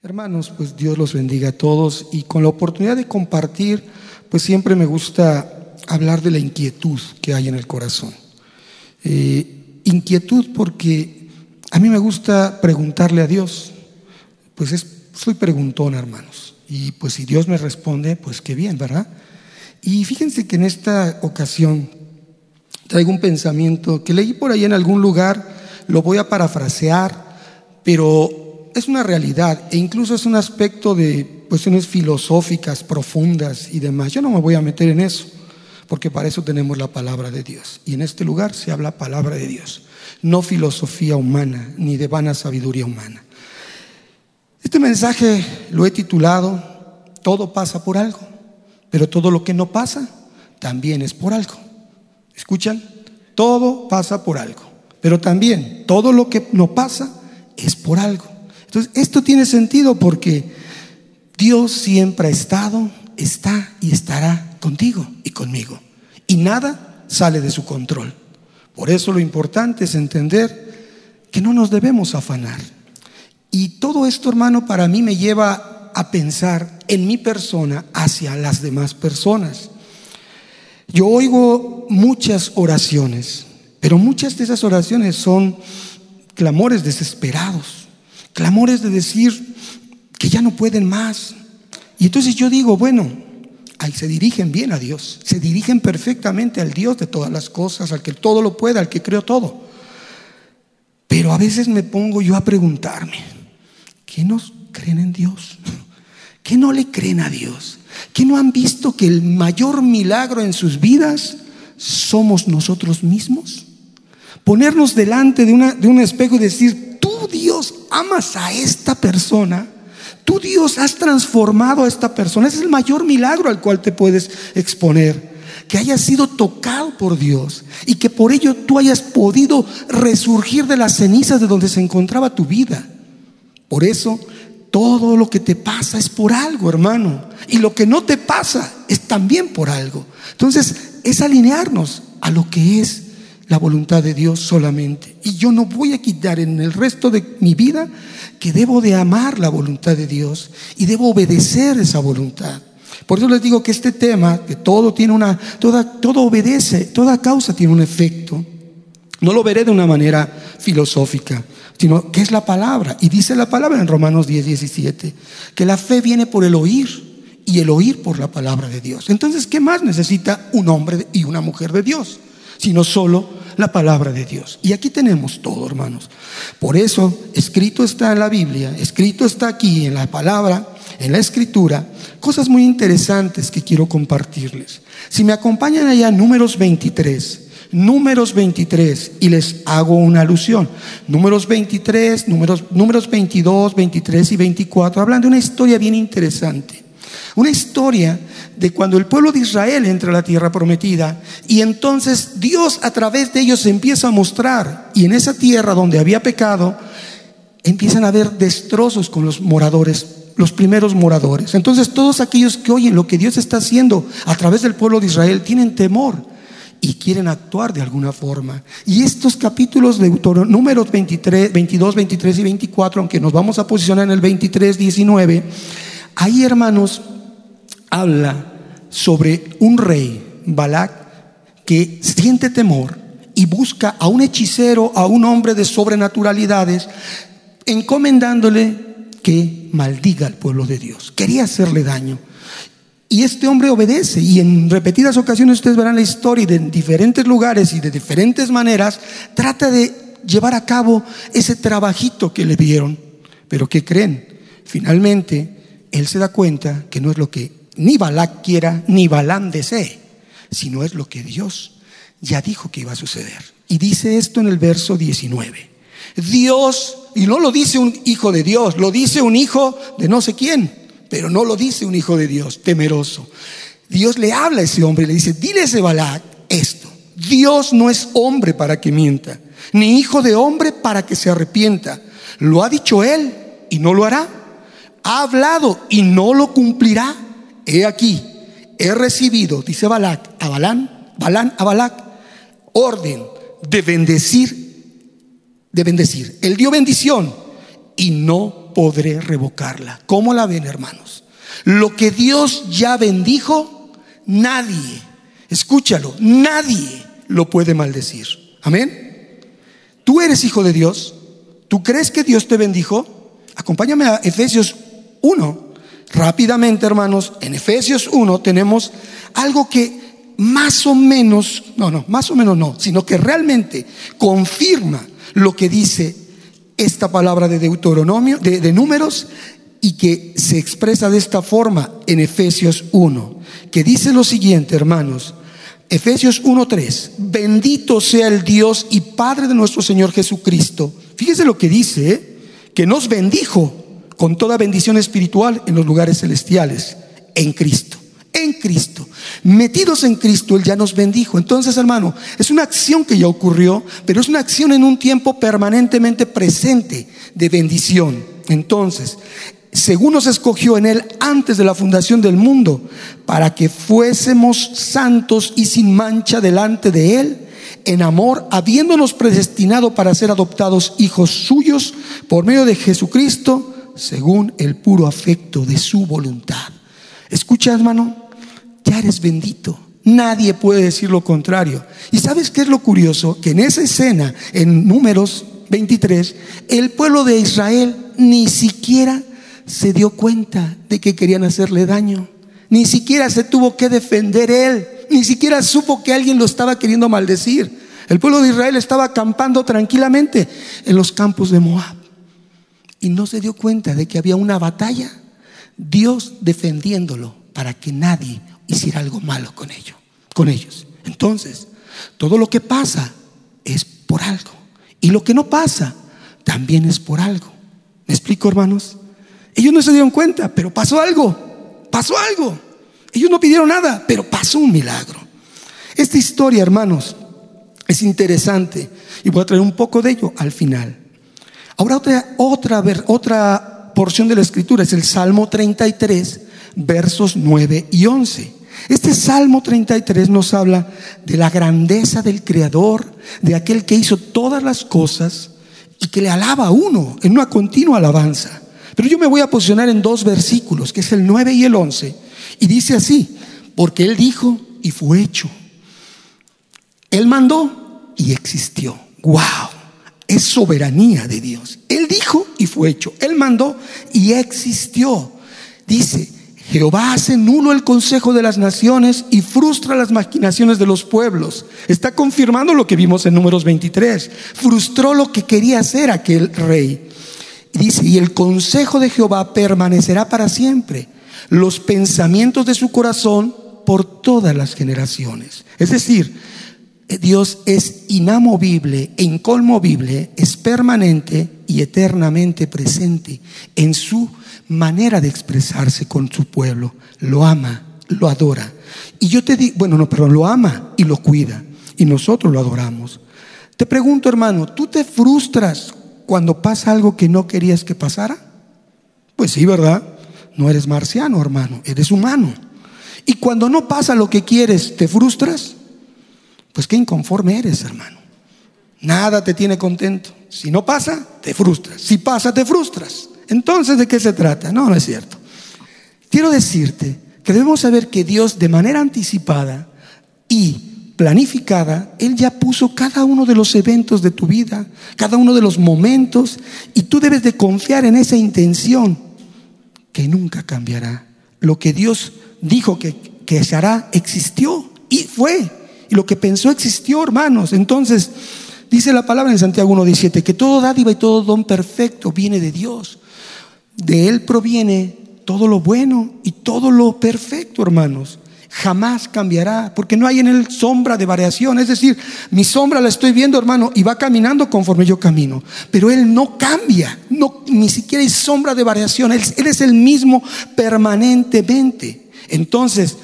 Hermanos, pues Dios los bendiga a todos y con la oportunidad de compartir, pues siempre me gusta hablar de la inquietud que hay en el corazón. Eh, inquietud porque a mí me gusta preguntarle a Dios, pues es, soy preguntón, hermanos, y pues si Dios me responde, pues qué bien, ¿verdad? Y fíjense que en esta ocasión traigo un pensamiento que leí por ahí en algún lugar, lo voy a parafrasear, pero es una realidad e incluso es un aspecto de cuestiones filosóficas profundas y demás. Yo no me voy a meter en eso, porque para eso tenemos la palabra de Dios. Y en este lugar se habla palabra de Dios, no filosofía humana ni de vana sabiduría humana. Este mensaje lo he titulado Todo pasa por algo, pero todo lo que no pasa también es por algo. ¿Escuchan? Todo pasa por algo, pero también todo lo que no pasa es por algo. Esto tiene sentido porque Dios siempre ha estado, está y estará contigo y conmigo. Y nada sale de su control. Por eso lo importante es entender que no nos debemos afanar. Y todo esto, hermano, para mí me lleva a pensar en mi persona hacia las demás personas. Yo oigo muchas oraciones, pero muchas de esas oraciones son clamores desesperados clamores de decir que ya no pueden más. Y entonces yo digo, bueno, ahí se dirigen bien a Dios, se dirigen perfectamente al Dios de todas las cosas, al que todo lo puede, al que creó todo. Pero a veces me pongo yo a preguntarme, ¿qué nos creen en Dios? ¿Qué no le creen a Dios? ¿Qué no han visto que el mayor milagro en sus vidas somos nosotros mismos? Ponernos delante de, de un espejo y decir, Dios amas a esta persona, tú Dios has transformado a esta persona. Ese es el mayor milagro al cual te puedes exponer. Que hayas sido tocado por Dios y que por ello tú hayas podido resurgir de las cenizas de donde se encontraba tu vida. Por eso todo lo que te pasa es por algo, hermano. Y lo que no te pasa es también por algo. Entonces, es alinearnos a lo que es la voluntad de Dios solamente. Y yo no voy a quitar en el resto de mi vida que debo de amar la voluntad de Dios y debo obedecer esa voluntad. Por eso les digo que este tema, que todo tiene una, toda, todo obedece, toda causa tiene un efecto. No lo veré de una manera filosófica, sino que es la palabra. Y dice la palabra en Romanos 10, 17, que la fe viene por el oír y el oír por la palabra de Dios. Entonces, ¿qué más necesita un hombre y una mujer de Dios? Sino solo la palabra de Dios. Y aquí tenemos todo, hermanos. Por eso, escrito está en la Biblia, escrito está aquí en la palabra, en la escritura, cosas muy interesantes que quiero compartirles. Si me acompañan allá, números 23. Números 23 y les hago una alusión. Números 23, números, números 22, 23 y 24 hablan de una historia bien interesante. Una historia de cuando el pueblo de Israel entra a la tierra prometida y entonces Dios a través de ellos empieza a mostrar y en esa tierra donde había pecado empiezan a haber destrozos con los moradores, los primeros moradores. Entonces todos aquellos que oyen lo que Dios está haciendo a través del pueblo de Israel tienen temor y quieren actuar de alguna forma. Y estos capítulos de números 23, 22, 23 y 24, aunque nos vamos a posicionar en el 23, 19, ahí hermanos habla sobre un rey, Balak, que siente temor y busca a un hechicero, a un hombre de sobrenaturalidades, encomendándole que maldiga al pueblo de Dios. Quería hacerle daño. Y este hombre obedece y en repetidas ocasiones ustedes verán la historia y de diferentes lugares y de diferentes maneras trata de llevar a cabo ese trabajito que le dieron. Pero ¿qué creen? Finalmente, él se da cuenta que no es lo que ni Balak quiera, ni Balán desee, sino es lo que Dios ya dijo que iba a suceder. Y dice esto en el verso 19. Dios, y no lo dice un hijo de Dios, lo dice un hijo de no sé quién, pero no lo dice un hijo de Dios, temeroso. Dios le habla a ese hombre y le dice, dile a ese Balak esto. Dios no es hombre para que mienta, ni hijo de hombre para que se arrepienta. Lo ha dicho él y no lo hará. Ha hablado y no lo cumplirá he aquí, he recibido, dice Balac, a Balán, Balán a Balac, orden de bendecir, de bendecir. Él dio bendición y no podré revocarla. ¿Cómo la ven, hermanos? Lo que Dios ya bendijo, nadie, escúchalo, nadie lo puede maldecir. Amén. Tú eres hijo de Dios. ¿Tú crees que Dios te bendijo? Acompáñame a Efesios 1. Rápidamente, hermanos, en Efesios 1 tenemos algo que más o menos, no, no, más o menos no, sino que realmente confirma lo que dice esta palabra de Deuteronomio, de, números, y que se expresa de esta forma en Efesios 1, que dice lo siguiente, hermanos, Efesios 1.3, bendito sea el Dios y Padre de nuestro Señor Jesucristo. Fíjese lo que dice, ¿eh? que nos bendijo con toda bendición espiritual en los lugares celestiales, en Cristo en Cristo. Metidos en Cristo, Él ya nos bendijo. Entonces, hermano, es una acción que ya ocurrió, pero es una acción en un tiempo permanentemente presente de bendición. Entonces, según nos escogió en Él antes de la fundación del mundo, para que fuésemos santos y sin mancha delante de Él, en amor, habiéndonos predestinado para ser adoptados hijos suyos por medio de Jesucristo, según el puro afecto de su voluntad. Escucha, hermano, ya eres bendito. Nadie puede decir lo contrario. ¿Y sabes qué es lo curioso? Que en esa escena, en números 23, el pueblo de Israel ni siquiera se dio cuenta de que querían hacerle daño. Ni siquiera se tuvo que defender él. Ni siquiera supo que alguien lo estaba queriendo maldecir. El pueblo de Israel estaba acampando tranquilamente en los campos de Moab. Y no se dio cuenta de que había una batalla. Dios defendiéndolo para que nadie hiciera algo malo con ellos, con ellos. Entonces, todo lo que pasa es por algo. Y lo que no pasa también es por algo. ¿Me explico, hermanos? Ellos no se dieron cuenta, pero pasó algo. Pasó algo. Ellos no pidieron nada, pero pasó un milagro. Esta historia, hermanos, es interesante y voy a traer un poco de ello al final. Ahora otra otra otra porción de la escritura es el Salmo 33, versos 9 y 11. Este Salmo 33 nos habla de la grandeza del Creador, de aquel que hizo todas las cosas y que le alaba a uno en una continua alabanza. Pero yo me voy a posicionar en dos versículos, que es el 9 y el 11, y dice así, porque Él dijo y fue hecho. Él mandó y existió. ¡Wow! Es soberanía de Dios. Él dijo y fue hecho. Él mandó y existió. Dice, Jehová hace nulo el consejo de las naciones y frustra las maquinaciones de los pueblos. Está confirmando lo que vimos en números 23. Frustró lo que quería hacer aquel rey. Dice, y el consejo de Jehová permanecerá para siempre. Los pensamientos de su corazón por todas las generaciones. Es decir, Dios es inamovible e incolmovible, es permanente y eternamente presente en su manera de expresarse con su pueblo. Lo ama, lo adora. Y yo te digo, bueno, no, perdón, lo ama y lo cuida. Y nosotros lo adoramos. Te pregunto, hermano, ¿tú te frustras cuando pasa algo que no querías que pasara? Pues sí, ¿verdad? No eres marciano, hermano, eres humano. Y cuando no pasa lo que quieres, ¿te frustras? Pues qué inconforme eres, hermano. Nada te tiene contento. Si no pasa, te frustras. Si pasa, te frustras. Entonces, ¿de qué se trata? No, no es cierto. Quiero decirte que debemos saber que Dios de manera anticipada y planificada, Él ya puso cada uno de los eventos de tu vida, cada uno de los momentos, y tú debes de confiar en esa intención que nunca cambiará. Lo que Dios dijo que, que se hará existió y fue. Y lo que pensó existió, hermanos. Entonces, dice la palabra en Santiago 1.17, que todo dádiva y todo don perfecto viene de Dios. De Él proviene todo lo bueno y todo lo perfecto, hermanos. Jamás cambiará, porque no hay en Él sombra de variación. Es decir, mi sombra la estoy viendo, hermano, y va caminando conforme yo camino. Pero Él no cambia, no, ni siquiera hay sombra de variación. Él, él es el mismo permanentemente. Entonces,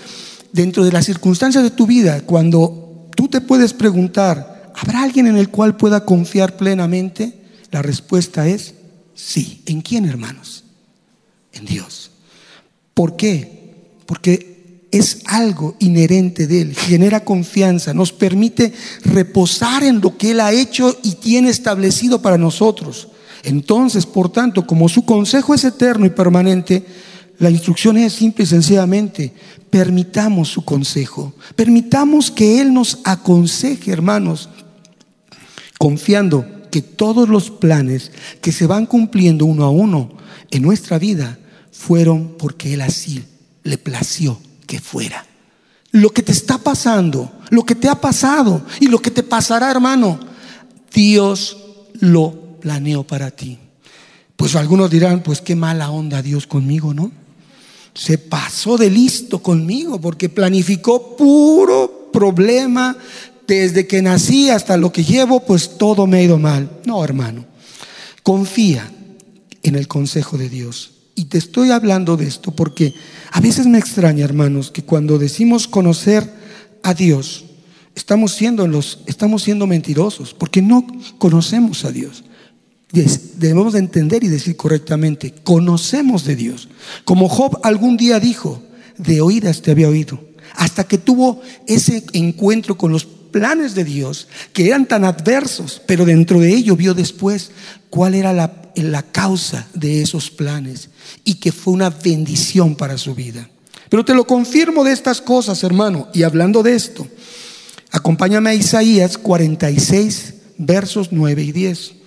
dentro de las circunstancias de tu vida, cuando tú te puedes preguntar, ¿habrá alguien en el cual pueda confiar plenamente? La respuesta es sí. ¿En quién, hermanos? en Dios. ¿Por qué? Porque es algo inherente de Él, genera confianza, nos permite reposar en lo que Él ha hecho y tiene establecido para nosotros. Entonces, por tanto, como su consejo es eterno y permanente, la instrucción es simple y sencillamente, permitamos su consejo, permitamos que Él nos aconseje, hermanos, confiando que todos los planes que se van cumpliendo uno a uno en nuestra vida fueron porque Él así le plació que fuera. Lo que te está pasando, lo que te ha pasado y lo que te pasará, hermano, Dios lo planeó para ti. Pues algunos dirán, pues qué mala onda Dios conmigo, ¿no? Se pasó de listo conmigo porque planificó puro problema desde que nací hasta lo que llevo, pues todo me ha ido mal. No, hermano. Confía en el consejo de Dios. Y te estoy hablando de esto porque a veces me extraña, hermanos, que cuando decimos conocer a Dios, estamos siendo, los, estamos siendo mentirosos porque no conocemos a Dios. Debemos de entender y decir correctamente, conocemos de Dios. Como Job algún día dijo, de oídas te había oído, hasta que tuvo ese encuentro con los planes de Dios que eran tan adversos, pero dentro de ello vio después cuál era la, la causa de esos planes y que fue una bendición para su vida. Pero te lo confirmo de estas cosas, hermano, y hablando de esto, acompáñame a Isaías 46, versos 9 y 10.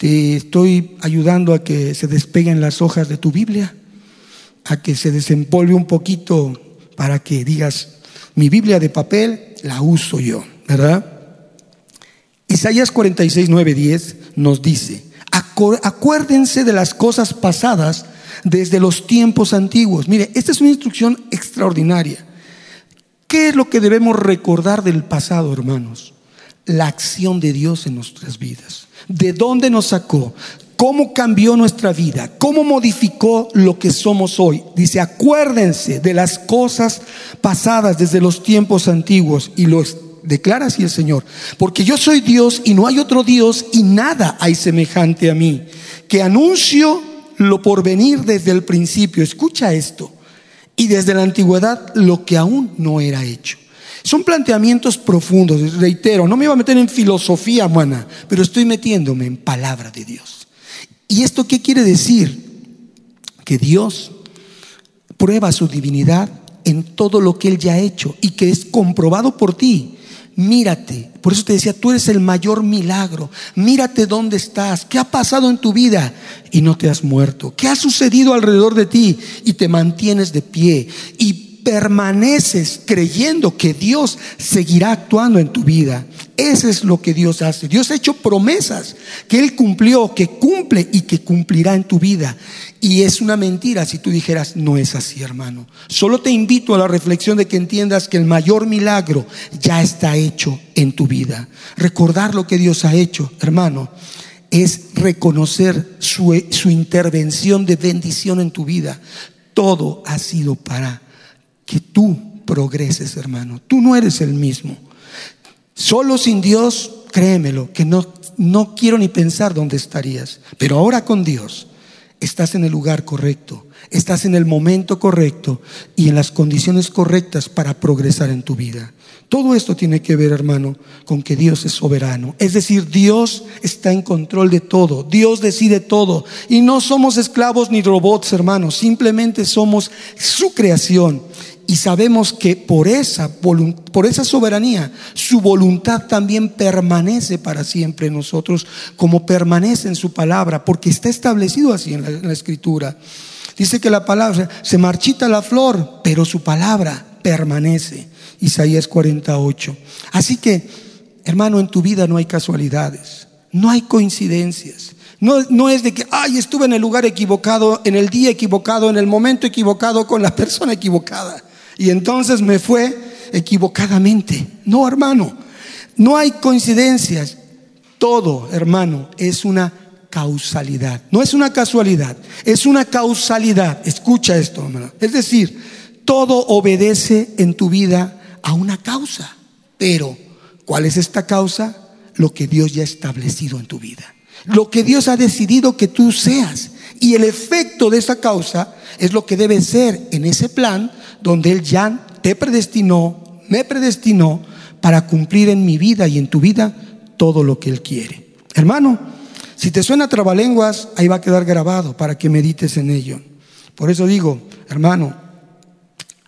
Te estoy ayudando a que se despeguen las hojas de tu Biblia, a que se desempolve un poquito para que digas, mi Biblia de papel la uso yo, ¿verdad? Isaías 46, 9, 10 nos dice, acuérdense de las cosas pasadas desde los tiempos antiguos. Mire, esta es una instrucción extraordinaria. ¿Qué es lo que debemos recordar del pasado, hermanos? La acción de Dios en nuestras vidas de dónde nos sacó, cómo cambió nuestra vida, cómo modificó lo que somos hoy. Dice, acuérdense de las cosas pasadas desde los tiempos antiguos y los declara así el Señor, porque yo soy Dios y no hay otro Dios y nada hay semejante a mí, que anuncio lo por venir desde el principio, escucha esto, y desde la antigüedad lo que aún no era hecho. Son planteamientos profundos, reitero, no me iba a meter en filosofía humana, pero estoy metiéndome en palabra de Dios. ¿Y esto qué quiere decir? Que Dios prueba su divinidad en todo lo que Él ya ha hecho y que es comprobado por ti. Mírate, por eso te decía, tú eres el mayor milagro. Mírate dónde estás, qué ha pasado en tu vida y no te has muerto, qué ha sucedido alrededor de ti y te mantienes de pie. Permaneces creyendo que Dios seguirá actuando en tu vida. Eso es lo que Dios hace. Dios ha hecho promesas que Él cumplió, que cumple y que cumplirá en tu vida. Y es una mentira si tú dijeras, no es así, hermano. Solo te invito a la reflexión de que entiendas que el mayor milagro ya está hecho en tu vida. Recordar lo que Dios ha hecho, hermano, es reconocer su, su intervención de bendición en tu vida. Todo ha sido para que tú progreses, hermano. Tú no eres el mismo. Solo sin Dios, créemelo, que no, no quiero ni pensar dónde estarías. Pero ahora con Dios, estás en el lugar correcto, estás en el momento correcto y en las condiciones correctas para progresar en tu vida. Todo esto tiene que ver, hermano, con que Dios es soberano. Es decir, Dios está en control de todo. Dios decide todo. Y no somos esclavos ni robots, hermanos. Simplemente somos su creación. Y sabemos que por esa, por esa soberanía, su voluntad también permanece para siempre en nosotros, como permanece en su palabra, porque está establecido así en la, en la escritura. Dice que la palabra, se marchita la flor, pero su palabra permanece. Isaías 48. Así que, hermano, en tu vida no hay casualidades, no hay coincidencias. No, no, es de que, ay, estuve en el lugar equivocado, en el día equivocado, en el momento equivocado, con la persona equivocada y entonces me fue equivocadamente. No, hermano, no hay coincidencias. Todo, hermano, es una causalidad. No es una casualidad, es una causalidad. Escucha esto, hermano. Es decir, todo obedece en tu vida a una causa. Pero, ¿cuál es esta causa? Lo que Dios ya ha establecido en tu vida. Lo que Dios ha decidido que tú seas. Y el efecto de esa causa es lo que debe ser en ese plan donde Él ya te predestinó, me predestinó para cumplir en mi vida y en tu vida todo lo que Él quiere. Hermano, Si te suena trabalenguas, ahí va a quedar grabado para que medites en ello. Por eso digo, hermano,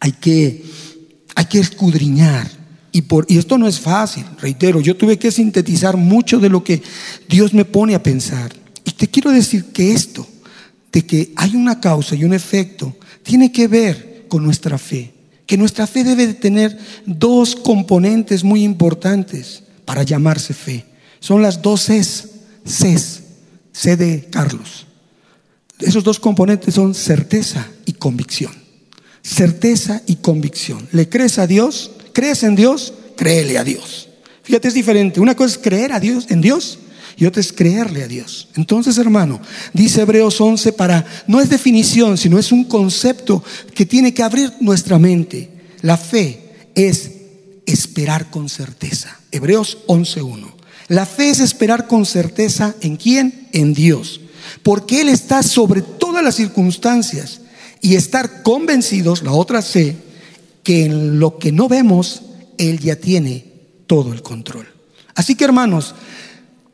hay que, hay que escudriñar. Y, por, y esto no es fácil, reitero, yo tuve que sintetizar mucho de lo que Dios me pone a pensar. Y te quiero decir que esto, de que hay una causa y un efecto, tiene que ver con nuestra fe. Que nuestra fe debe de tener dos componentes muy importantes para llamarse fe. Son las dos Cs, Cs, C de Carlos. Esos dos componentes son certeza y convicción. Certeza y convicción. ¿Le crees a Dios? ¿Crees en Dios? Créele a Dios. Fíjate, es diferente. Una cosa es creer a Dios, en Dios, y otra es creerle a Dios. Entonces, hermano, dice Hebreos 11 para, no es definición, sino es un concepto que tiene que abrir nuestra mente. La fe es esperar con certeza. Hebreos 11.1. La fe es esperar con certeza en quién? En Dios. Porque Él está sobre todas las circunstancias y estar convencidos, la otra C, que en lo que no vemos, Él ya tiene todo el control. Así que hermanos,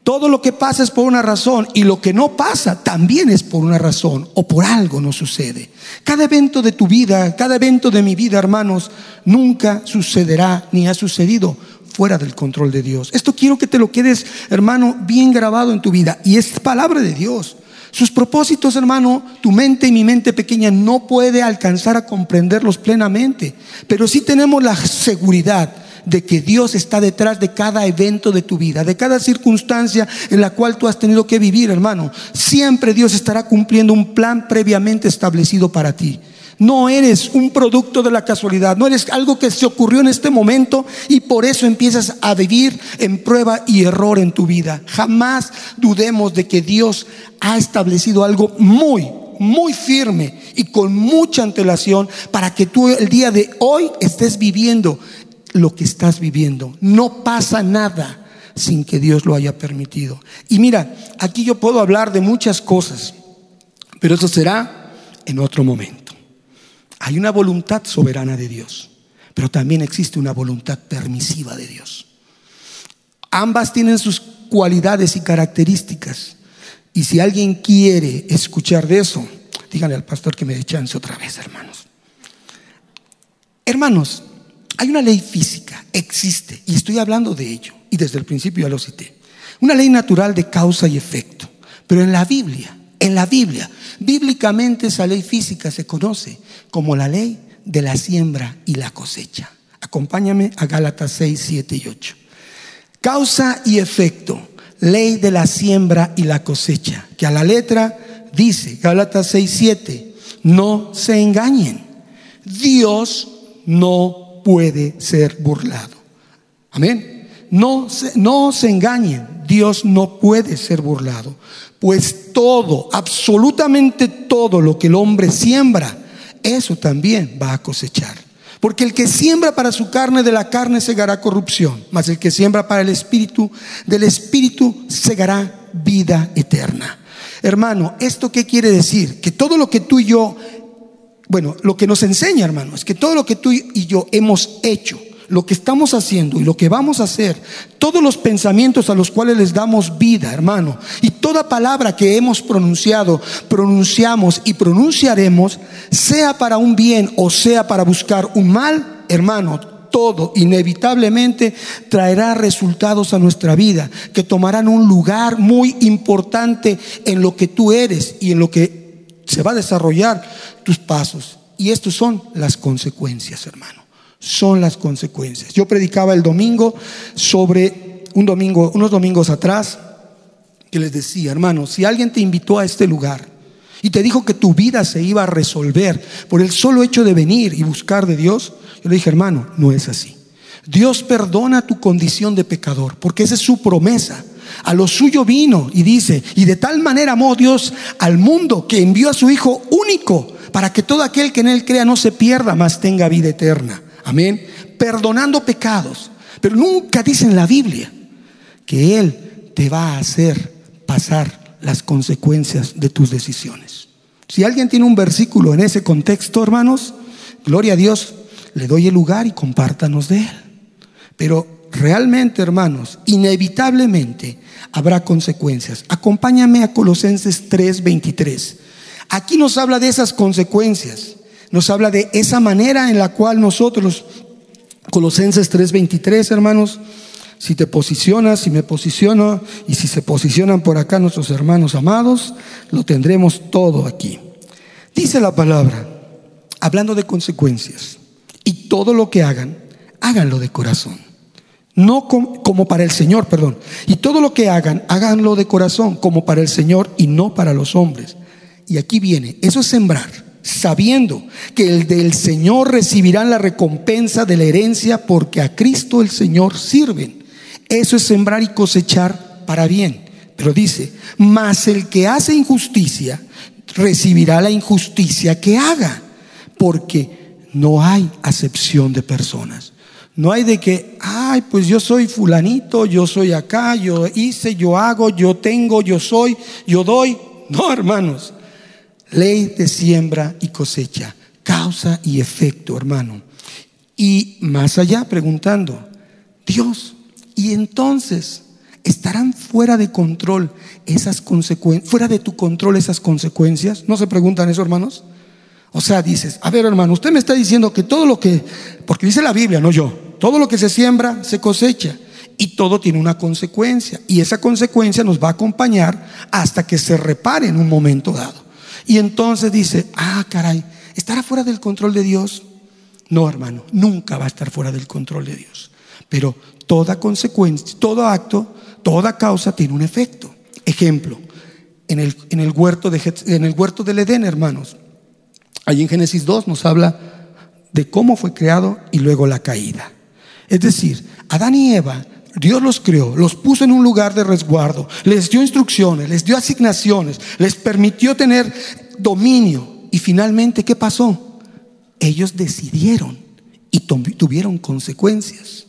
todo lo que pasa es por una razón y lo que no pasa también es por una razón o por algo no sucede. Cada evento de tu vida, cada evento de mi vida, hermanos, nunca sucederá ni ha sucedido fuera del control de Dios. Esto quiero que te lo quedes, hermano, bien grabado en tu vida y es palabra de Dios. Sus propósitos, hermano, tu mente y mi mente pequeña no puede alcanzar a comprenderlos plenamente, pero sí tenemos la seguridad de que Dios está detrás de cada evento de tu vida, de cada circunstancia en la cual tú has tenido que vivir, hermano. Siempre Dios estará cumpliendo un plan previamente establecido para ti. No eres un producto de la casualidad, no eres algo que se ocurrió en este momento y por eso empiezas a vivir en prueba y error en tu vida. Jamás dudemos de que Dios ha establecido algo muy, muy firme y con mucha antelación para que tú el día de hoy estés viviendo lo que estás viviendo. No pasa nada sin que Dios lo haya permitido. Y mira, aquí yo puedo hablar de muchas cosas, pero eso será en otro momento. Hay una voluntad soberana de Dios, pero también existe una voluntad permisiva de Dios. Ambas tienen sus cualidades y características. Y si alguien quiere escuchar de eso, díganle al pastor que me dé chance otra vez, hermanos. Hermanos, hay una ley física, existe, y estoy hablando de ello, y desde el principio ya lo cité. Una ley natural de causa y efecto. Pero en la Biblia en la Biblia, bíblicamente esa ley física se conoce como la ley de la siembra y la cosecha. Acompáñame a Gálatas 6, 7 y 8. Causa y efecto, ley de la siembra y la cosecha, que a la letra dice, Gálatas 6, 7, no se engañen. Dios no puede ser burlado. Amén. No no se engañen. Dios no puede ser burlado. Pues todo, absolutamente todo lo que el hombre siembra, eso también va a cosechar. Porque el que siembra para su carne, de la carne segará corrupción, mas el que siembra para el espíritu, del espíritu segará vida eterna. Hermano, ¿esto qué quiere decir? Que todo lo que tú y yo, bueno, lo que nos enseña, hermano, es que todo lo que tú y yo hemos hecho, lo que estamos haciendo y lo que vamos a hacer, todos los pensamientos a los cuales les damos vida, hermano, y toda palabra que hemos pronunciado, pronunciamos y pronunciaremos, sea para un bien o sea para buscar un mal, hermano, todo inevitablemente traerá resultados a nuestra vida que tomarán un lugar muy importante en lo que tú eres y en lo que se va a desarrollar tus pasos. Y estas son las consecuencias, hermano son las consecuencias. Yo predicaba el domingo sobre un domingo, unos domingos atrás, que les decía, hermano, si alguien te invitó a este lugar y te dijo que tu vida se iba a resolver por el solo hecho de venir y buscar de Dios, yo le dije, hermano, no es así. Dios perdona tu condición de pecador, porque esa es su promesa. A lo suyo vino y dice, y de tal manera amó Dios al mundo que envió a su Hijo único para que todo aquel que en él crea no se pierda, mas tenga vida eterna. Amén. Perdonando pecados. Pero nunca dice en la Biblia que Él te va a hacer pasar las consecuencias de tus decisiones. Si alguien tiene un versículo en ese contexto, hermanos, gloria a Dios, le doy el lugar y compártanos de Él. Pero realmente, hermanos, inevitablemente habrá consecuencias. Acompáñame a Colosenses 3:23. Aquí nos habla de esas consecuencias, nos habla de esa manera en la cual nosotros, Colosenses 3:23, hermanos, si te posicionas, si me posiciono y si se posicionan por acá nuestros hermanos amados, lo tendremos todo aquí. Dice la palabra, hablando de consecuencias, y todo lo que hagan, háganlo de corazón. No como para el Señor, perdón. Y todo lo que hagan, háganlo de corazón, como para el Señor y no para los hombres. Y aquí viene, eso es sembrar, sabiendo que el del Señor recibirán la recompensa de la herencia porque a Cristo el Señor sirven. Eso es sembrar y cosechar para bien. Pero dice, mas el que hace injusticia recibirá la injusticia que haga, porque no hay acepción de personas. No hay de que, ay, pues yo soy fulanito, yo soy acá, yo hice, yo hago, yo tengo, yo soy, yo doy. No, hermanos. Ley de siembra y cosecha, causa y efecto, hermano. Y más allá preguntando, Dios, y entonces estarán fuera de control esas consecuencias, fuera de tu control esas consecuencias. ¿No se preguntan eso, hermanos? O sea, dices, a ver, hermano, usted me está diciendo que todo lo que, porque dice la Biblia, no yo, todo lo que se siembra se cosecha y todo tiene una consecuencia y esa consecuencia nos va a acompañar hasta que se repare en un momento dado. Y entonces dice, ah, caray, ¿estará fuera del control de Dios? No, hermano, nunca va a estar fuera del control de Dios. Pero toda consecuencia, todo acto, toda causa tiene un efecto. Ejemplo, en el, en el, huerto, de, en el huerto del Edén, hermanos, ahí en Génesis 2 nos habla de cómo fue creado y luego la caída. Es decir, Adán y Eva, Dios los creó, los puso en un lugar de resguardo, les dio instrucciones, les dio asignaciones, les permitió tener dominio. Y finalmente, ¿qué pasó? Ellos decidieron y tuvieron consecuencias.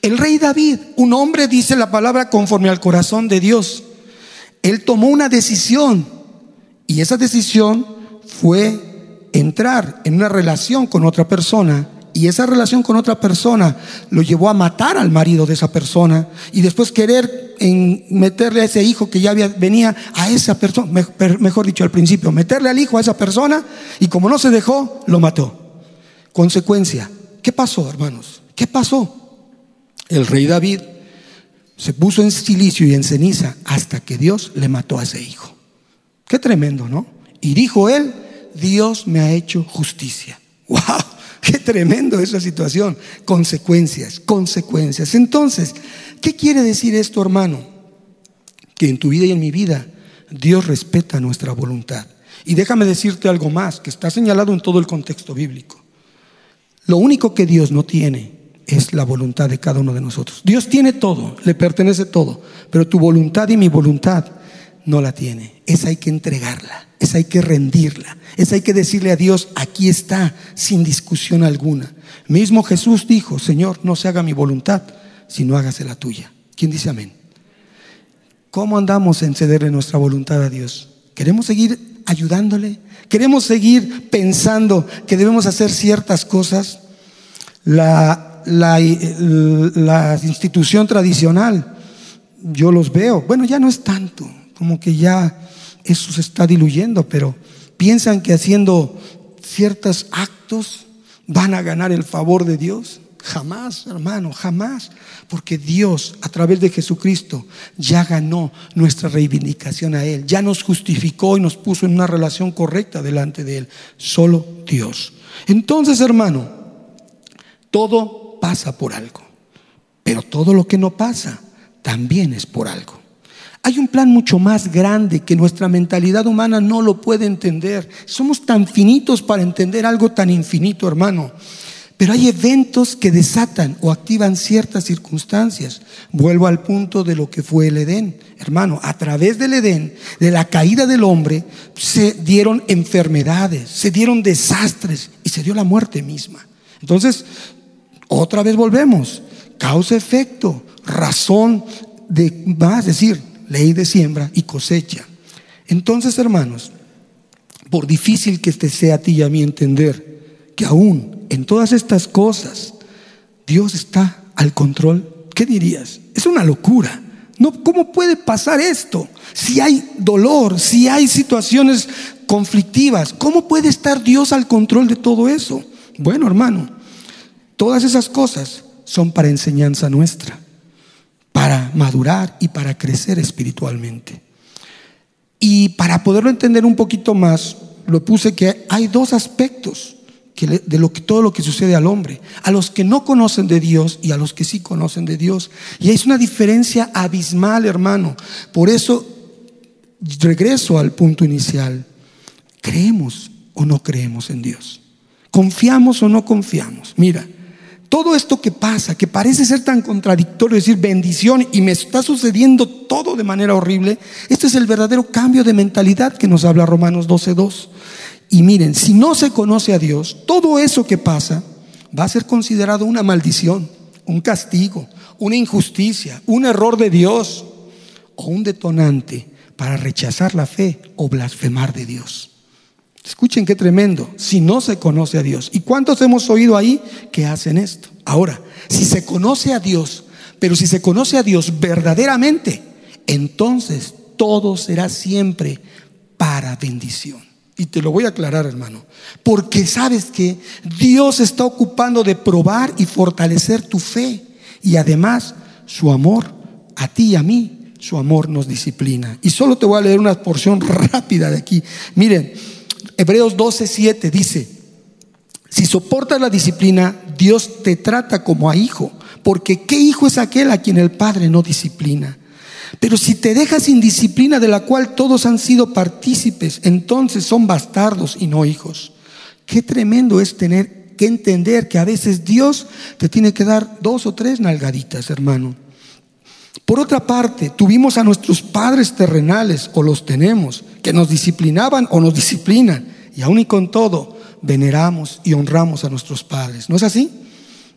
El rey David, un hombre, dice la palabra, conforme al corazón de Dios. Él tomó una decisión y esa decisión fue entrar en una relación con otra persona y esa relación con otra persona lo llevó a matar al marido de esa persona y después querer meterle a ese hijo que ya venía a esa persona, mejor dicho al principio, meterle al hijo a esa persona y como no se dejó, lo mató. Consecuencia, ¿qué pasó, hermanos? ¿Qué pasó? el rey David se puso en silicio y en ceniza hasta que Dios le mató a ese hijo. Qué tremendo, ¿no? Y dijo él, Dios me ha hecho justicia. ¡Wow! Qué tremendo esa situación. Consecuencias, consecuencias. Entonces, ¿qué quiere decir esto, hermano? Que en tu vida y en mi vida Dios respeta nuestra voluntad. Y déjame decirte algo más, que está señalado en todo el contexto bíblico. Lo único que Dios no tiene es la voluntad de cada uno de nosotros. Dios tiene todo, le pertenece todo, pero tu voluntad y mi voluntad no la tiene. Esa hay que entregarla, esa hay que rendirla, esa hay que decirle a Dios, aquí está, sin discusión alguna. Mismo Jesús dijo, Señor, no se haga mi voluntad, sino hágase la tuya. ¿Quién dice amén? ¿Cómo andamos en cederle nuestra voluntad a Dios? ¿Queremos seguir ayudándole? ¿Queremos seguir pensando que debemos hacer ciertas cosas? La la, la institución tradicional, yo los veo, bueno, ya no es tanto, como que ya eso se está diluyendo, pero piensan que haciendo ciertos actos van a ganar el favor de Dios. Jamás, hermano, jamás. Porque Dios, a través de Jesucristo, ya ganó nuestra reivindicación a Él. Ya nos justificó y nos puso en una relación correcta delante de Él. Solo Dios. Entonces, hermano, todo pasa por algo, pero todo lo que no pasa también es por algo. Hay un plan mucho más grande que nuestra mentalidad humana no lo puede entender. Somos tan finitos para entender algo tan infinito, hermano. Pero hay eventos que desatan o activan ciertas circunstancias. Vuelvo al punto de lo que fue el Edén. Hermano, a través del Edén, de la caída del hombre, se dieron enfermedades, se dieron desastres y se dio la muerte misma. Entonces, otra vez volvemos. Causa-efecto, razón de, a decir, ley de siembra y cosecha. Entonces, hermanos, por difícil que este sea a ti y a mí entender que aún en todas estas cosas Dios está al control ¿qué dirías? Es una locura. No, ¿Cómo puede pasar esto? Si hay dolor, si hay situaciones conflictivas, ¿cómo puede estar Dios al control de todo eso? Bueno, hermano, todas esas cosas son para enseñanza nuestra, para madurar y para crecer espiritualmente. Y para poderlo entender un poquito más, lo puse que hay dos aspectos de que, todo lo que sucede al hombre, a los que no conocen de Dios y a los que sí conocen de Dios. Y es una diferencia abismal, hermano. Por eso regreso al punto inicial. ¿Creemos o no creemos en Dios? ¿Confiamos o no confiamos? Mira, todo esto que pasa, que parece ser tan contradictorio, decir bendición y me está sucediendo todo de manera horrible, este es el verdadero cambio de mentalidad que nos habla Romanos 12.2. Y miren, si no se conoce a Dios, todo eso que pasa va a ser considerado una maldición, un castigo, una injusticia, un error de Dios o un detonante para rechazar la fe o blasfemar de Dios. Escuchen qué tremendo, si no se conoce a Dios. ¿Y cuántos hemos oído ahí que hacen esto? Ahora, si se conoce a Dios, pero si se conoce a Dios verdaderamente, entonces todo será siempre para bendición. Y te lo voy a aclarar, hermano. Porque sabes que Dios está ocupando de probar y fortalecer tu fe. Y además, su amor a ti y a mí, su amor nos disciplina. Y solo te voy a leer una porción rápida de aquí. Miren, Hebreos 12, 7 dice, si soportas la disciplina, Dios te trata como a hijo. Porque ¿qué hijo es aquel a quien el Padre no disciplina? Pero si te dejas indisciplina de la cual todos han sido partícipes, entonces son bastardos y no hijos. Qué tremendo es tener que entender que a veces Dios te tiene que dar dos o tres nalgaditas, hermano. Por otra parte, tuvimos a nuestros padres terrenales, o los tenemos, que nos disciplinaban o nos disciplinan, y aún y con todo, veneramos y honramos a nuestros padres. ¿No es así?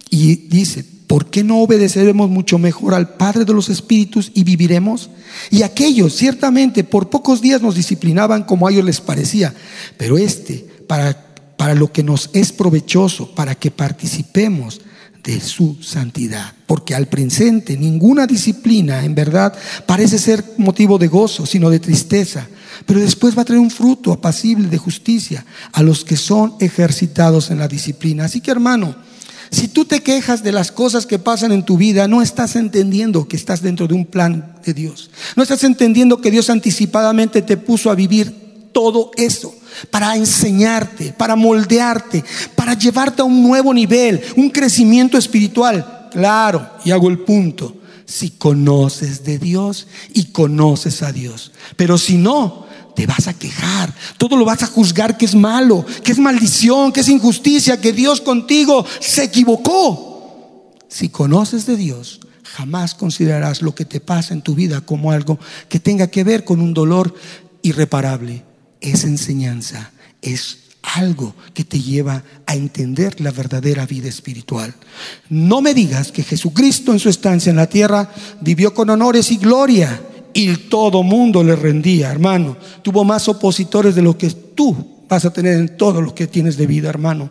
Y dice, ¿por qué no obedeceremos mucho mejor al Padre de los Espíritus y viviremos? Y aquellos ciertamente por pocos días nos disciplinaban como a ellos les parecía, pero este para, para lo que nos es provechoso, para que participemos de su santidad. Porque al presente ninguna disciplina en verdad parece ser motivo de gozo, sino de tristeza. Pero después va a traer un fruto apacible de justicia a los que son ejercitados en la disciplina. Así que hermano, si tú te quejas de las cosas que pasan en tu vida, no estás entendiendo que estás dentro de un plan de Dios. No estás entendiendo que Dios anticipadamente te puso a vivir todo eso para enseñarte, para moldearte, para llevarte a un nuevo nivel, un crecimiento espiritual. Claro, y hago el punto, si conoces de Dios y conoces a Dios. Pero si no, te vas a quejar, todo lo vas a juzgar que es malo, que es maldición, que es injusticia, que Dios contigo se equivocó. Si conoces de Dios, jamás considerarás lo que te pasa en tu vida como algo que tenga que ver con un dolor irreparable. Es enseñanza, es algo que te lleva a entender la verdadera vida espiritual. No me digas que Jesucristo en su estancia en la tierra vivió con honores y gloria y todo mundo le rendía, hermano. Tuvo más opositores de lo que tú vas a tener en todo lo que tienes de vida, hermano.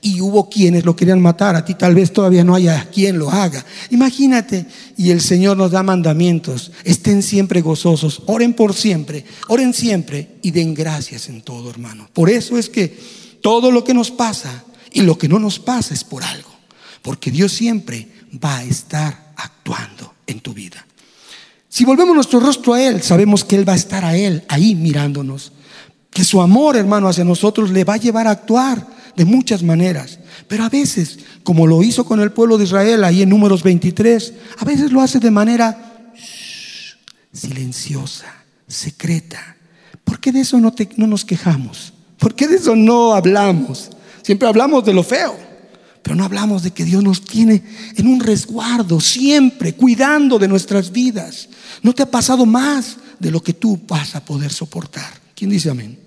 Y hubo quienes lo querían matar, a ti tal vez todavía no haya quien lo haga. Imagínate, y el Señor nos da mandamientos, estén siempre gozosos, oren por siempre, oren siempre y den gracias en todo, hermano. Por eso es que todo lo que nos pasa y lo que no nos pasa es por algo, porque Dios siempre va a estar actuando en tu vida. Si volvemos nuestro rostro a Él, sabemos que Él va a estar a Él, ahí mirándonos. Que su amor, hermano, hacia nosotros le va a llevar a actuar de muchas maneras. Pero a veces, como lo hizo con el pueblo de Israel ahí en números 23, a veces lo hace de manera silenciosa, secreta. ¿Por qué de eso no, no nos quejamos? ¿Por qué de eso no hablamos? Siempre hablamos de lo feo. Pero no hablamos de que Dios nos tiene en un resguardo, siempre cuidando de nuestras vidas. No te ha pasado más de lo que tú vas a poder soportar. ¿Quién dice amén?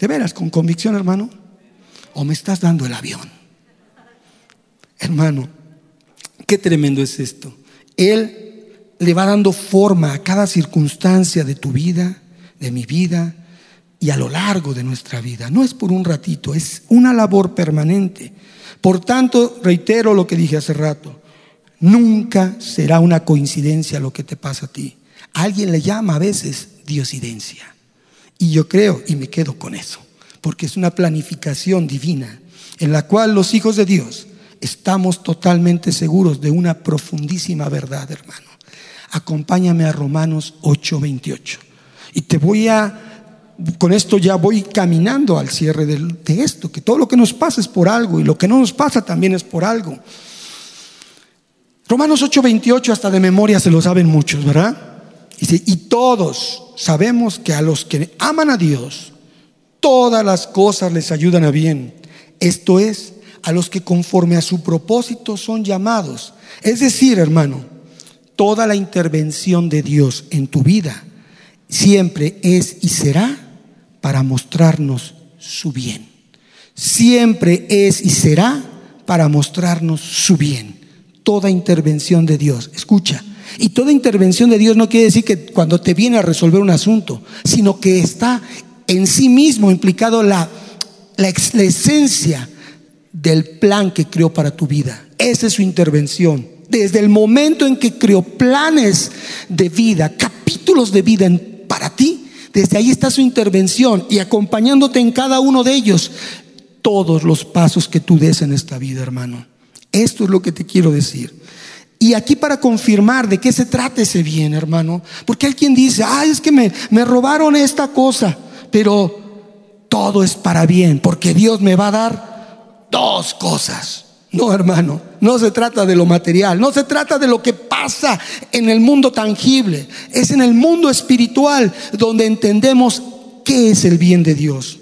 ¿De veras con convicción, hermano? ¿O me estás dando el avión? Hermano, qué tremendo es esto. Él le va dando forma a cada circunstancia de tu vida, de mi vida y a lo largo de nuestra vida. No es por un ratito, es una labor permanente. Por tanto, reitero lo que dije hace rato, Nunca será una coincidencia lo que te pasa a ti. Alguien le llama a veces diosidencia. Y yo creo y me quedo con eso, porque es una planificación divina en la cual los hijos de Dios estamos totalmente seguros de una profundísima verdad, hermano. Acompáñame a Romanos 8:28. Y te voy a con esto ya voy caminando al cierre de, esto, que todo lo que nos pasa es por algo y lo que no nos pasa también es por algo. Romanos 8:28 hasta de memoria se lo saben muchos, ¿verdad? Dice, y todos sabemos que a los que aman a Dios, todas las cosas les ayudan a bien. Esto es, a los que conforme a su propósito son llamados. Es decir, hermano, toda la intervención de Dios en tu vida siempre es y será para mostrarnos su bien. Siempre es y será para mostrarnos su bien. Toda intervención de Dios. Escucha. Y toda intervención de Dios no quiere decir que cuando te viene a resolver un asunto, sino que está en sí mismo implicado la, la, esencia del plan que creó para tu vida. Esa es su intervención. Desde el momento en que creó planes de vida, capítulos de vida para ti, desde ahí está su intervención y acompañándote en cada uno de ellos todos los pasos que tú des en esta vida, hermano. Esto es lo que te quiero decir. Y aquí para confirmar de qué se trata ese bien, hermano. Porque hay quien dice, ay, es que me, me robaron esta cosa, pero todo es para bien, porque Dios me va a dar dos cosas. No, hermano, no se trata de lo material, no se trata de lo que pasa en el mundo tangible, es en el mundo espiritual donde entendemos qué es el bien de Dios.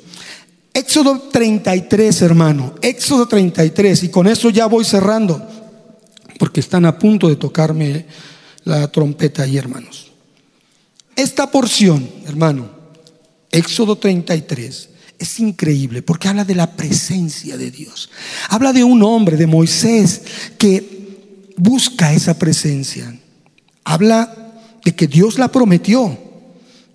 Éxodo 33, hermano, Éxodo 33, y con eso ya voy cerrando, porque están a punto de tocarme la trompeta ahí, hermanos. Esta porción, hermano, Éxodo 33, es increíble porque habla de la presencia de Dios. Habla de un hombre, de Moisés, que busca esa presencia. Habla de que Dios la prometió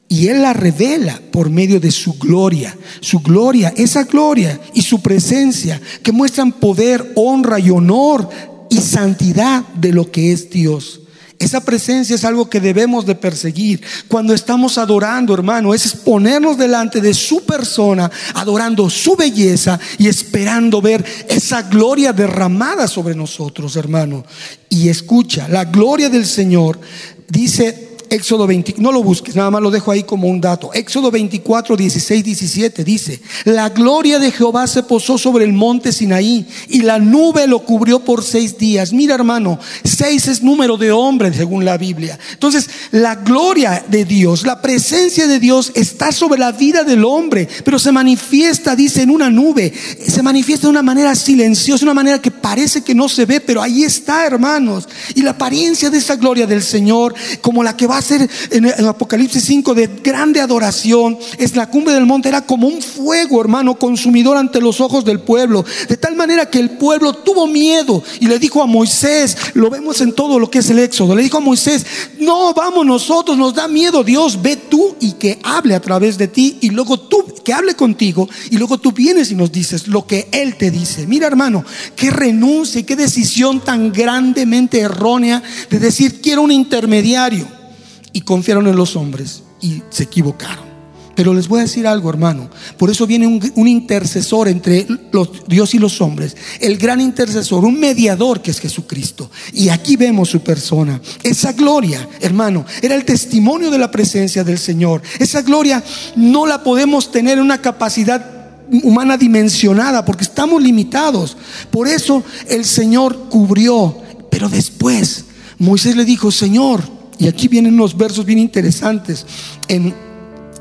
y Él la revela por medio de su gloria. Su gloria, esa gloria y su presencia que muestran poder, honra y honor y santidad de lo que es Dios. Esa presencia es algo que debemos de perseguir. Cuando estamos adorando, hermano, es ponernos delante de su persona, adorando su belleza y esperando ver esa gloria derramada sobre nosotros, hermano. Y escucha, la gloria del Señor dice Éxodo 20, no lo busques, nada más lo dejo ahí como un dato. Éxodo 24, 16, 17 dice, la gloria de Jehová se posó sobre el monte Sinaí y la nube lo cubrió por seis días. Mira hermano, seis es número de hombre según la Biblia. Entonces, la gloria de Dios, la presencia de Dios está sobre la vida del hombre, pero se manifiesta, dice, en una nube. Se manifiesta de una manera silenciosa, una manera que parece que no se ve, pero ahí está, hermanos. Y la apariencia de esa gloria del Señor, como la que va ser en el Apocalipsis 5 de grande adoración. Es la cumbre del monte, era como un fuego, hermano, consumidor ante los ojos del pueblo. De tal manera que el pueblo tuvo miedo y le dijo a Moisés, lo vemos en todo lo que es el Éxodo, le dijo a Moisés, no, vamos nosotros, nos da miedo Dios, ve tú y que hable a través de ti y luego tú, que hable contigo y luego tú vienes y nos dices lo que Él te dice. Mira hermano, qué y qué decisión tan grandemente errónea de decir quiero un intermediario y confiaron en los hombres y se equivocaron. Pero les voy a decir algo, hermano. Por eso viene un, intercesor entre los, Dios y los hombres. El gran intercesor, un mediador que es Jesucristo. Y aquí vemos su persona. Esa gloria, hermano, era el testimonio de la presencia del Señor. Esa gloria no la podemos tener en una capacidad humana dimensionada porque estamos limitados. Por eso el Señor cubrió. Pero después Moisés le dijo, Señor, y aquí vienen unos versos bien interesantes en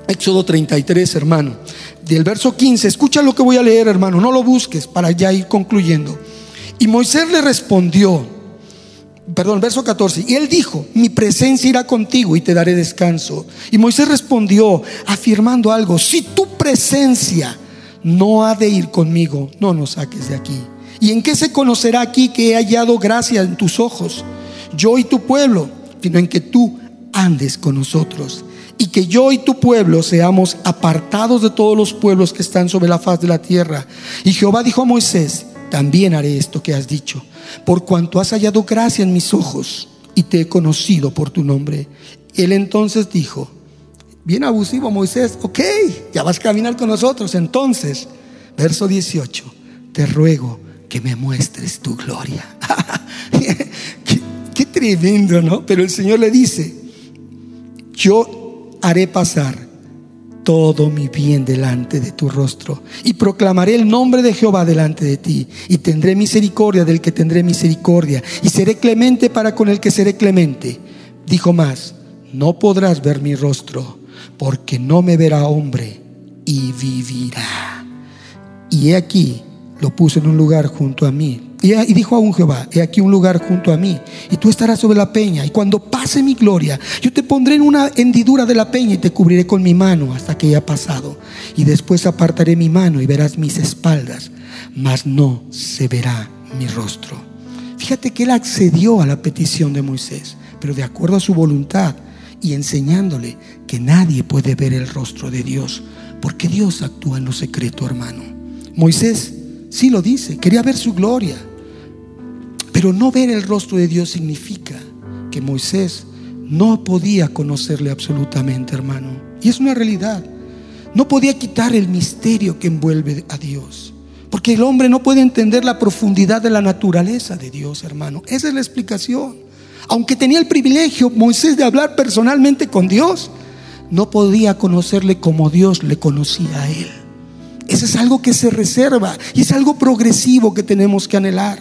Éxodo 33, hermano. Del verso 15, escucha lo que voy a leer, hermano, no lo busques para ya ir concluyendo. Y Moisés le respondió, perdón, verso 14, y él dijo, mi presencia irá contigo y te daré descanso. Y Moisés respondió, afirmando algo, si tu presencia no ha de ir conmigo, no nos saques de aquí. ¿Y en qué se conocerá aquí que he hallado gracia en tus ojos? Yo y tu pueblo sino en que tú andes con nosotros y que yo y tu pueblo seamos apartados de todos los pueblos que están sobre la faz de la tierra. Y Jehová dijo a Moisés, también haré esto que has dicho, por cuanto has hallado gracia en mis ojos y te he conocido por tu nombre. Él entonces dijo, bien abusivo Moisés, ok, ya vas a caminar con nosotros. Entonces, verso 18, te ruego que me muestres tu gloria. qué, qué tremendo, ¿no? Pero el Señor le dice, yo haré pasar todo mi bien delante de tu rostro y proclamaré el nombre de Jehová delante de ti y tendré misericordia del que tendré misericordia y seré clemente para con el que seré clemente. Dijo más, no podrás ver mi rostro porque no me verá hombre y vivirá. Y he aquí, lo puso en un lugar junto a mí y, dijo aún Jehová, he aquí un lugar junto a mí, y tú estarás sobre la peña, y cuando pase mi gloria, yo te pondré en una hendidura de la peña y te cubriré con mi mano hasta que haya pasado. Y después apartaré mi mano y verás mis espaldas, mas no se verá mi rostro. Fíjate que él accedió a la petición de Moisés, pero de acuerdo a su voluntad y enseñándole que nadie puede ver el rostro de Dios, porque Dios actúa en lo secreto, hermano. Moisés sí lo dice, quería ver su gloria pero no ver el rostro de Dios significa que Moisés no podía conocerle absolutamente, hermano. Y es una realidad. No podía quitar el misterio que envuelve a Dios. Porque el hombre no puede entender la profundidad de la naturaleza de Dios, hermano. Esa es la explicación. Aunque tenía el privilegio Moisés de hablar personalmente con Dios, no podía conocerle como Dios le conocía a él. Eso es algo que se reserva y es algo progresivo que tenemos que anhelar.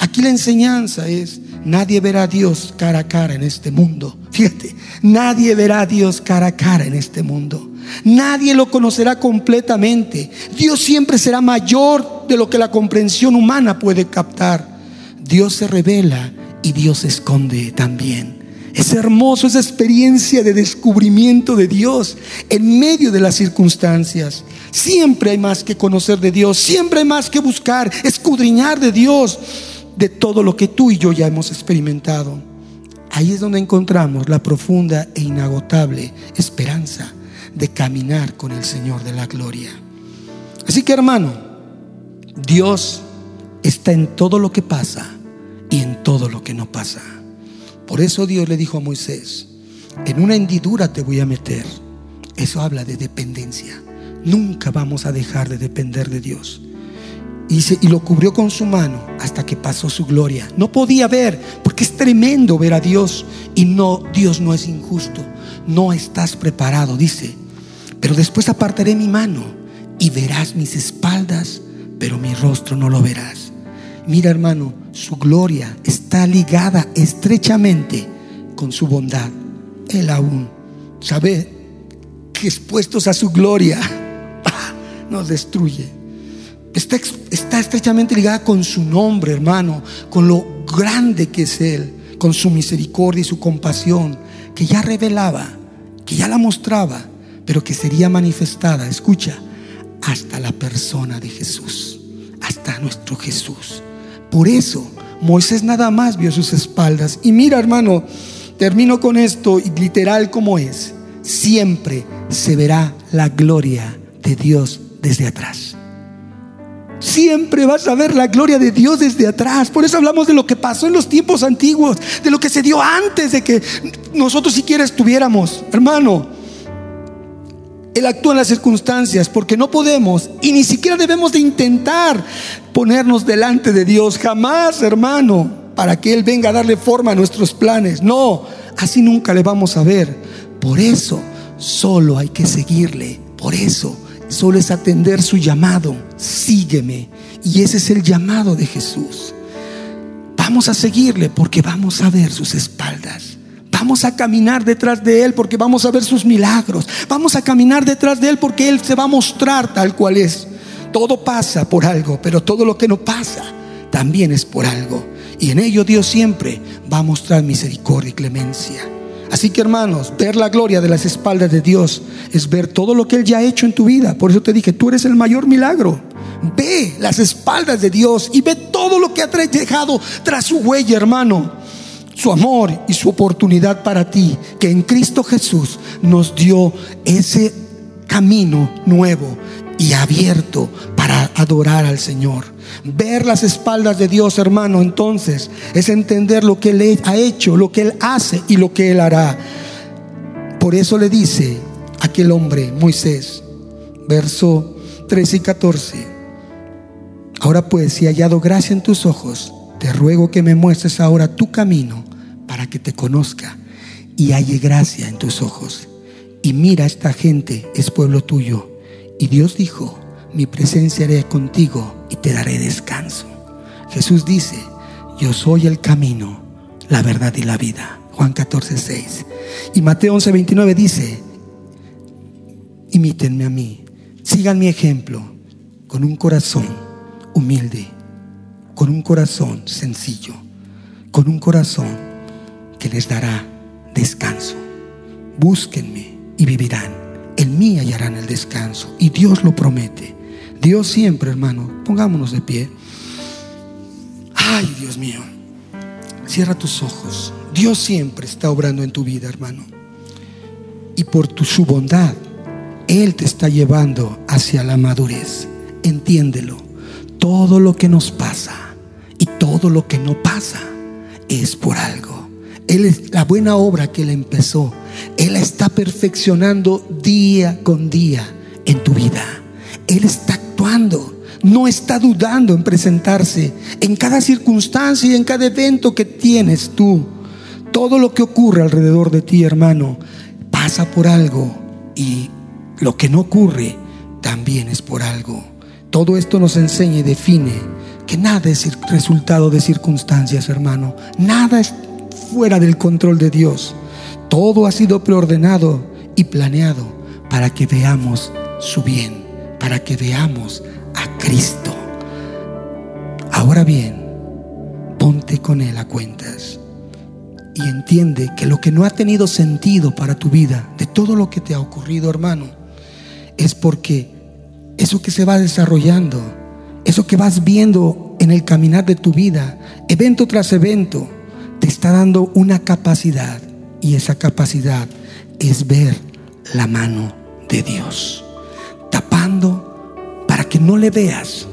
Aquí la enseñanza es, nadie verá a Dios cara a cara en este mundo. Fíjate, nadie verá a Dios cara a cara en este mundo. Nadie lo conocerá completamente. Dios siempre será mayor de lo que la comprensión humana puede captar. Dios se revela y Dios se esconde también. Es hermoso esa experiencia de descubrimiento de Dios en medio de las circunstancias. Siempre hay más que conocer de Dios, siempre hay más que buscar, escudriñar de Dios de todo lo que tú y yo ya hemos experimentado. Ahí es donde encontramos la profunda e inagotable esperanza de caminar con el Señor de la gloria. Así que hermano, Dios está en todo lo que pasa y en todo lo que no pasa. Por eso Dios le dijo a Moisés, en una hendidura te voy a meter. Eso habla de dependencia. Nunca vamos a dejar de depender de Dios y, lo cubrió con su mano hasta que pasó su gloria. No podía ver, porque es tremendo ver a Dios. Y no, Dios no es injusto. No estás preparado, dice. Pero después apartaré mi mano y verás mis espaldas, pero mi rostro no lo verás. Mira, hermano, su gloria está ligada estrechamente con su bondad. Él aún sabe que expuestos a su gloria nos destruye está, estrechamente ligada con su nombre, hermano, con lo grande que es Él, con su misericordia y su compasión, que ya revelaba, que ya la mostraba, pero que sería manifestada, escucha, hasta la persona de Jesús, hasta nuestro Jesús. Por eso Moisés nada más vio sus espaldas. Y mira, hermano, termino con esto, literal como es, siempre se verá la gloria de Dios desde atrás. Siempre vas a ver la gloria de Dios desde atrás. Por eso hablamos de lo que pasó en los tiempos antiguos, de lo que se dio antes de que nosotros siquiera estuviéramos. Hermano, Él actúa en las circunstancias porque no podemos y ni siquiera debemos de intentar ponernos delante de Dios. Jamás, hermano, para que Él venga a darle forma a nuestros planes. No, así nunca le vamos a ver. Por eso, solo hay que seguirle. Por eso solo es atender su llamado. Sígueme. Y ese es el llamado de Jesús. Vamos a seguirle porque vamos a ver sus espaldas. Vamos a caminar detrás de Él porque vamos a ver sus milagros. Vamos a caminar detrás de Él porque Él se va a mostrar tal cual es. Todo pasa por algo, pero todo lo que no pasa también es por algo. Y en ello Dios siempre va a mostrar misericordia y clemencia. Así que hermanos, ver la gloria de las espaldas de Dios es ver todo lo que Él ya ha hecho en tu vida. Por eso te dije, tú eres el mayor milagro. Ve las espaldas de Dios y ve todo lo que ha dejado tras su huella, hermano. Su amor y su oportunidad para ti, que en Cristo Jesús nos dio ese camino nuevo y abierto para adorar al Señor. Ver las espaldas de Dios, hermano, entonces es entender lo que Él ha hecho, lo que Él hace y lo que Él hará. Por eso le dice aquel hombre, Moisés, verso 13 y 14. Ahora pues, si he hallado gracia en tus ojos, te ruego que me muestres ahora tu camino para que te conozca y halle gracia en tus ojos. Y mira, esta gente es pueblo tuyo. Y Dios dijo, mi presencia haré contigo y te daré descanso. Jesús dice, yo soy el camino, la verdad y la vida. Juan 14, 6. Y Mateo 11, 29 dice, imítenme a mí, sigan mi ejemplo, con un corazón humilde, con un corazón sencillo, con un corazón que les dará descanso. Búsquenme y vivirán. En mí hallarán el descanso. Y Dios lo promete. Dios siempre, hermano, pongámonos de pie. Ay, Dios mío, cierra tus ojos. Dios siempre está obrando en tu vida, hermano. Y por tu, su bondad, Él te está llevando hacia la madurez. Entiéndelo. Todo lo que nos pasa y todo lo que no pasa es por algo. Él es la buena obra que Él empezó. Él está perfeccionando día con día en tu vida. Él está actuando, no está dudando en presentarse en cada circunstancia y en cada evento que tienes tú. Todo lo que ocurre alrededor de ti, hermano, pasa por algo y lo que no ocurre también es por algo. Todo esto nos enseña y define que nada es resultado de circunstancias, hermano. Nada es fuera del control de Dios. Todo ha sido preordenado y planeado para que veamos su bien para que veamos a Cristo. Ahora bien, ponte con Él a cuentas y entiende que lo que no ha tenido sentido para tu vida, de todo lo que te ha ocurrido, hermano, es porque eso que se va desarrollando, eso que vas viendo en el caminar de tu vida, evento tras evento, te está dando una capacidad y esa capacidad es ver la mano de Dios tapando para que no le veas,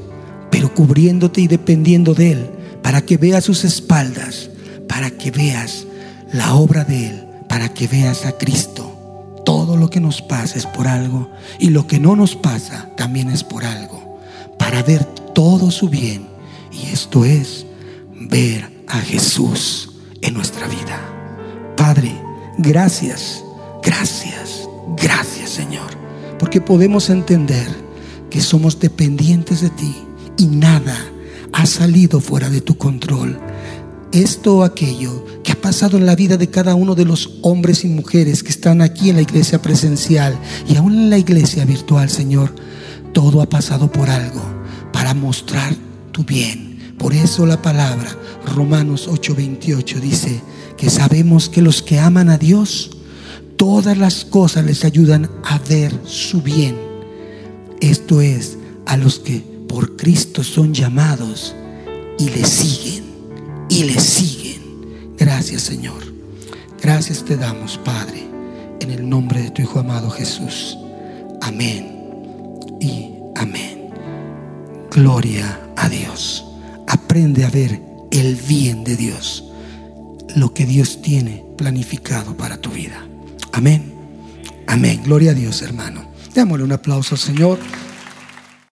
pero cubriéndote y dependiendo de Él, para que veas sus espaldas, para que veas la obra de Él, para que veas a Cristo. Todo lo que nos pasa es por algo y lo que no nos pasa también es por algo, para ver todo su bien. Y esto es ver a Jesús en nuestra vida. Padre, gracias, gracias, gracias Señor porque podemos entender que somos dependientes de ti y nada ha salido fuera de tu control. Esto o aquello que ha pasado en la vida de cada uno de los hombres y mujeres que están aquí en la iglesia presencial y aún en la iglesia virtual, Señor, todo ha pasado por algo, para mostrar tu bien. Por eso la palabra Romanos 8:28 dice que sabemos que los que aman a Dios, todas las cosas les ayudan a ver su bien. Esto es a los que por Cristo son llamados y le siguen, y le siguen. Gracias Señor. Gracias te damos, Padre, en el nombre de tu Hijo amado Jesús. Amén y amén. Gloria a Dios. Aprende a ver el bien de Dios, lo que Dios tiene planificado para tu vida. Amén. Amén. Gloria a Dios, hermano. Démosle un aplauso al Señor.